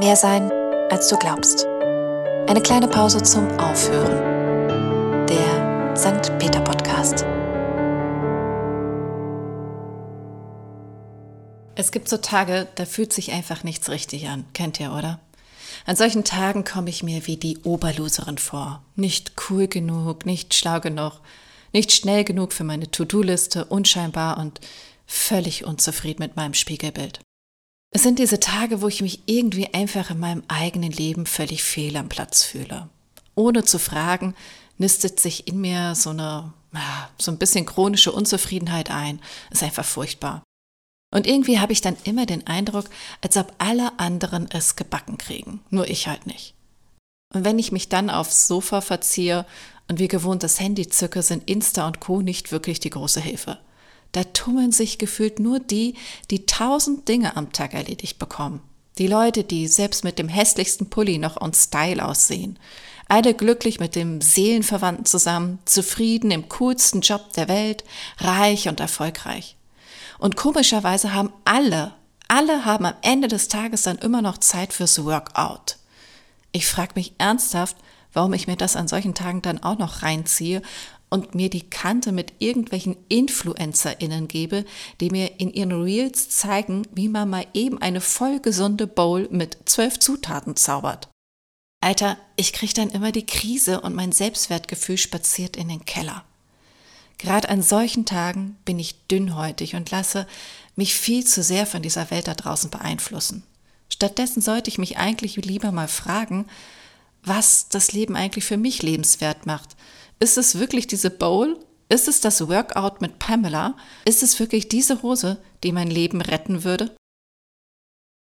Mehr sein, als du glaubst. Eine kleine Pause zum Aufhören. Der St. Peter Podcast. Es gibt so Tage, da fühlt sich einfach nichts richtig an. Kennt ihr, oder? An solchen Tagen komme ich mir wie die Oberloserin vor. Nicht cool genug, nicht schlau genug, nicht schnell genug für meine To-Do-Liste, unscheinbar und völlig unzufrieden mit meinem Spiegelbild. Es sind diese Tage, wo ich mich irgendwie einfach in meinem eigenen Leben völlig fehl am Platz fühle. Ohne zu fragen, nistet sich in mir so eine, so ein bisschen chronische Unzufriedenheit ein. Ist einfach furchtbar. Und irgendwie habe ich dann immer den Eindruck, als ob alle anderen es gebacken kriegen, nur ich halt nicht. Und wenn ich mich dann aufs Sofa verziehe und wie gewohnt das Handy zücke, sind Insta und Co. nicht wirklich die große Hilfe. Da tummeln sich gefühlt nur die, die tausend Dinge am Tag erledigt bekommen. Die Leute, die selbst mit dem hässlichsten Pulli noch on Style aussehen. Alle glücklich mit dem Seelenverwandten zusammen, zufrieden im coolsten Job der Welt, reich und erfolgreich. Und komischerweise haben alle, alle haben am Ende des Tages dann immer noch Zeit fürs Workout. Ich frage mich ernsthaft, warum ich mir das an solchen Tagen dann auch noch reinziehe und mir die Kante mit irgendwelchen InfluencerInnen gebe, die mir in ihren Reels zeigen, wie man mal eben eine vollgesunde Bowl mit zwölf Zutaten zaubert. Alter, ich krieg dann immer die Krise und mein Selbstwertgefühl spaziert in den Keller. Gerade an solchen Tagen bin ich dünnhäutig und lasse mich viel zu sehr von dieser Welt da draußen beeinflussen. Stattdessen sollte ich mich eigentlich lieber mal fragen, was das Leben eigentlich für mich lebenswert macht, ist es wirklich diese Bowl? Ist es das Workout mit Pamela? Ist es wirklich diese Hose, die mein Leben retten würde?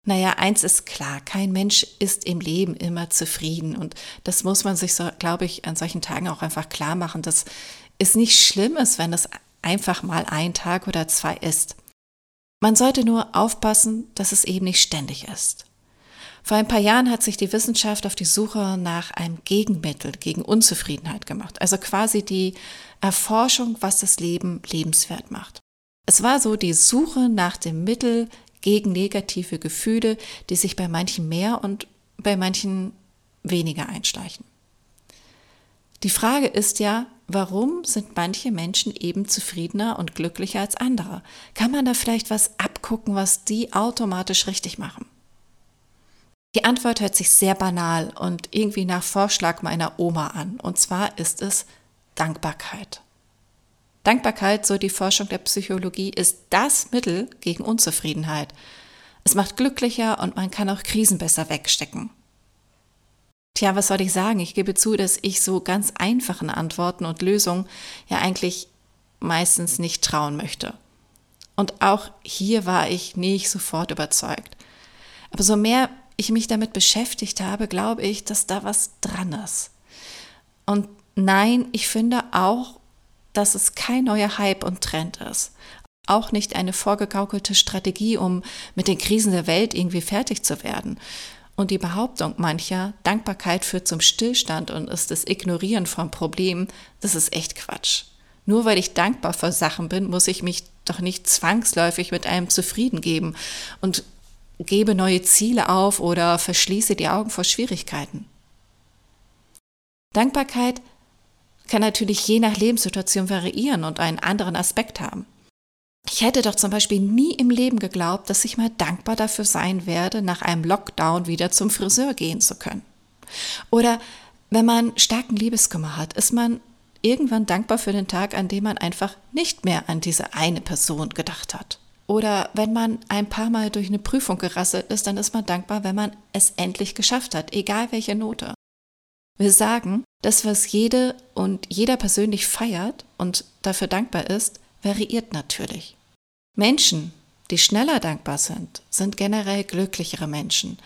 Naja, eins ist klar, kein Mensch ist im Leben immer zufrieden und das muss man sich, so, glaube ich, an solchen Tagen auch einfach klar machen, dass es nicht schlimm ist, wenn es einfach mal ein Tag oder zwei ist. Man sollte nur aufpassen, dass es eben nicht ständig ist. Vor ein paar Jahren hat sich die Wissenschaft auf die Suche nach einem Gegenmittel gegen Unzufriedenheit gemacht, also quasi die Erforschung, was das Leben lebenswert macht. Es war so die Suche nach dem Mittel gegen negative Gefühle, die sich bei manchen mehr und bei manchen weniger einschleichen. Die Frage ist ja, warum sind manche Menschen eben zufriedener und glücklicher als andere? Kann man da vielleicht was abgucken, was die automatisch richtig machen? Die Antwort hört sich sehr banal und irgendwie nach Vorschlag meiner Oma an. Und zwar ist es Dankbarkeit. Dankbarkeit, so die Forschung der Psychologie, ist das Mittel gegen Unzufriedenheit. Es macht glücklicher und man kann auch Krisen besser wegstecken. Tja, was soll ich sagen? Ich gebe zu, dass ich so ganz einfachen Antworten und Lösungen ja eigentlich meistens nicht trauen möchte. Und auch hier war ich nicht sofort überzeugt. Aber so mehr ich mich damit beschäftigt habe, glaube ich, dass da was dran ist. Und nein, ich finde auch, dass es kein neuer Hype und Trend ist. Auch nicht eine vorgegaukelte Strategie, um mit den Krisen der Welt irgendwie fertig zu werden. Und die Behauptung mancher, Dankbarkeit führt zum Stillstand und ist das Ignorieren von Problemen, das ist echt Quatsch. Nur weil ich dankbar für Sachen bin, muss ich mich doch nicht zwangsläufig mit einem zufrieden geben und gebe neue Ziele auf oder verschließe die Augen vor Schwierigkeiten. Dankbarkeit kann natürlich je nach Lebenssituation variieren und einen anderen Aspekt haben. Ich hätte doch zum Beispiel nie im Leben geglaubt, dass ich mal dankbar dafür sein werde, nach einem Lockdown wieder zum Friseur gehen zu können. Oder wenn man starken Liebeskummer hat, ist man irgendwann dankbar für den Tag, an dem man einfach nicht mehr an diese eine Person gedacht hat. Oder wenn man ein paar Mal durch eine Prüfung gerasselt ist, dann ist man dankbar, wenn man es endlich geschafft hat, egal welche Note. Wir sagen, das, was jede und jeder persönlich feiert und dafür dankbar ist, variiert natürlich. Menschen, die schneller dankbar sind, sind generell glücklichere Menschen.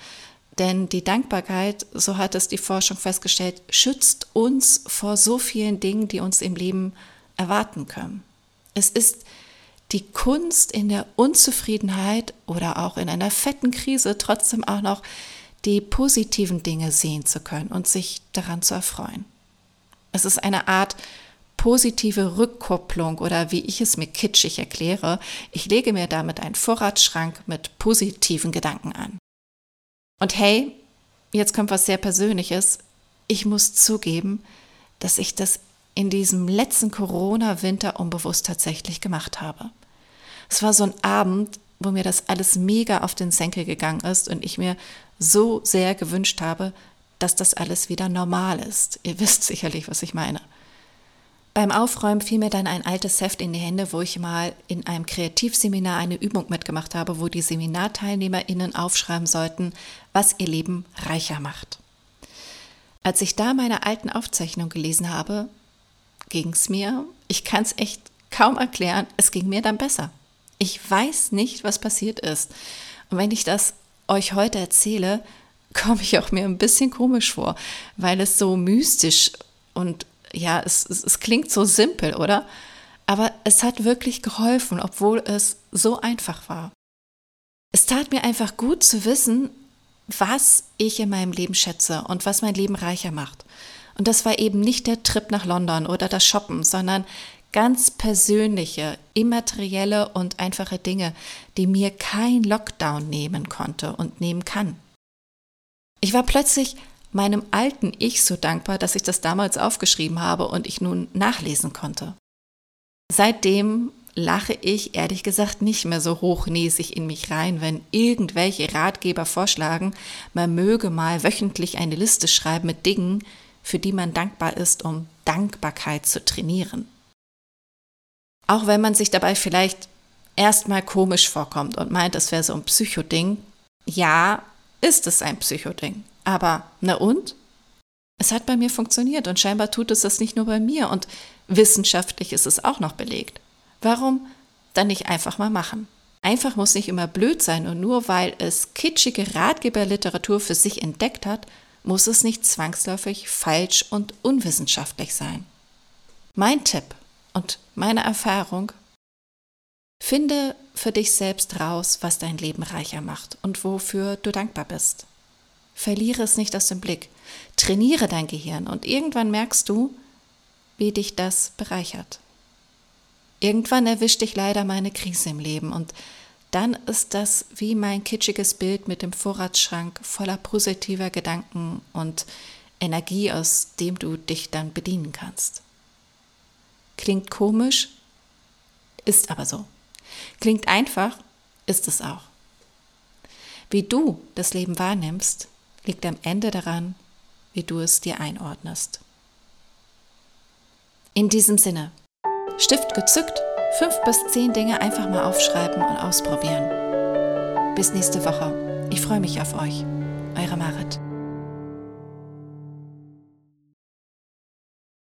Denn die Dankbarkeit, so hat es die Forschung festgestellt, schützt uns vor so vielen Dingen, die uns im Leben erwarten können. Es ist die Kunst in der Unzufriedenheit oder auch in einer fetten Krise trotzdem auch noch die positiven Dinge sehen zu können und sich daran zu erfreuen. Es ist eine Art positive Rückkopplung oder wie ich es mir kitschig erkläre, ich lege mir damit einen Vorratsschrank mit positiven Gedanken an. Und hey, jetzt kommt was sehr Persönliches. Ich muss zugeben, dass ich das in diesem letzten Corona-Winter unbewusst tatsächlich gemacht habe. Es war so ein Abend, wo mir das alles mega auf den Senkel gegangen ist und ich mir so sehr gewünscht habe, dass das alles wieder normal ist. Ihr wisst sicherlich, was ich meine. Beim Aufräumen fiel mir dann ein altes Heft in die Hände, wo ich mal in einem Kreativseminar eine Übung mitgemacht habe, wo die SeminarteilnehmerInnen aufschreiben sollten, was ihr Leben reicher macht. Als ich da meine alten Aufzeichnungen gelesen habe, ging es mir, ich kann es echt kaum erklären, es ging mir dann besser. Ich weiß nicht, was passiert ist. Und wenn ich das euch heute erzähle, komme ich auch mir ein bisschen komisch vor, weil es so mystisch und ja, es, es, es klingt so simpel, oder? Aber es hat wirklich geholfen, obwohl es so einfach war. Es tat mir einfach gut zu wissen, was ich in meinem Leben schätze und was mein Leben reicher macht. Und das war eben nicht der Trip nach London oder das Shoppen, sondern ganz persönliche, immaterielle und einfache Dinge, die mir kein Lockdown nehmen konnte und nehmen kann. Ich war plötzlich meinem alten Ich so dankbar, dass ich das damals aufgeschrieben habe und ich nun nachlesen konnte. Seitdem lache ich ehrlich gesagt nicht mehr so hochnäsig in mich rein, wenn irgendwelche Ratgeber vorschlagen, man möge mal wöchentlich eine Liste schreiben mit Dingen, für die man dankbar ist, um Dankbarkeit zu trainieren. Auch wenn man sich dabei vielleicht erstmal komisch vorkommt und meint, es wäre so ein Psychoding, ja, ist es ein Psychoding. Aber na und? Es hat bei mir funktioniert und scheinbar tut es das nicht nur bei mir und wissenschaftlich ist es auch noch belegt. Warum dann nicht einfach mal machen? Einfach muss nicht immer blöd sein und nur weil es kitschige Ratgeberliteratur für sich entdeckt hat, muss es nicht zwangsläufig falsch und unwissenschaftlich sein. Mein Tipp und meine Erfahrung, finde für dich selbst raus, was dein Leben reicher macht und wofür du dankbar bist. Verliere es nicht aus dem Blick. Trainiere dein Gehirn und irgendwann merkst du, wie dich das bereichert. Irgendwann erwischt dich leider meine Krise im Leben und dann ist das wie mein kitschiges Bild mit dem Vorratsschrank voller positiver Gedanken und Energie, aus dem du dich dann bedienen kannst. Klingt komisch, ist aber so. Klingt einfach, ist es auch. Wie du das Leben wahrnimmst, liegt am Ende daran, wie du es dir einordnest. In diesem Sinne, Stift gezückt, fünf bis zehn Dinge einfach mal aufschreiben und ausprobieren. Bis nächste Woche. Ich freue mich auf euch. Eure Marit.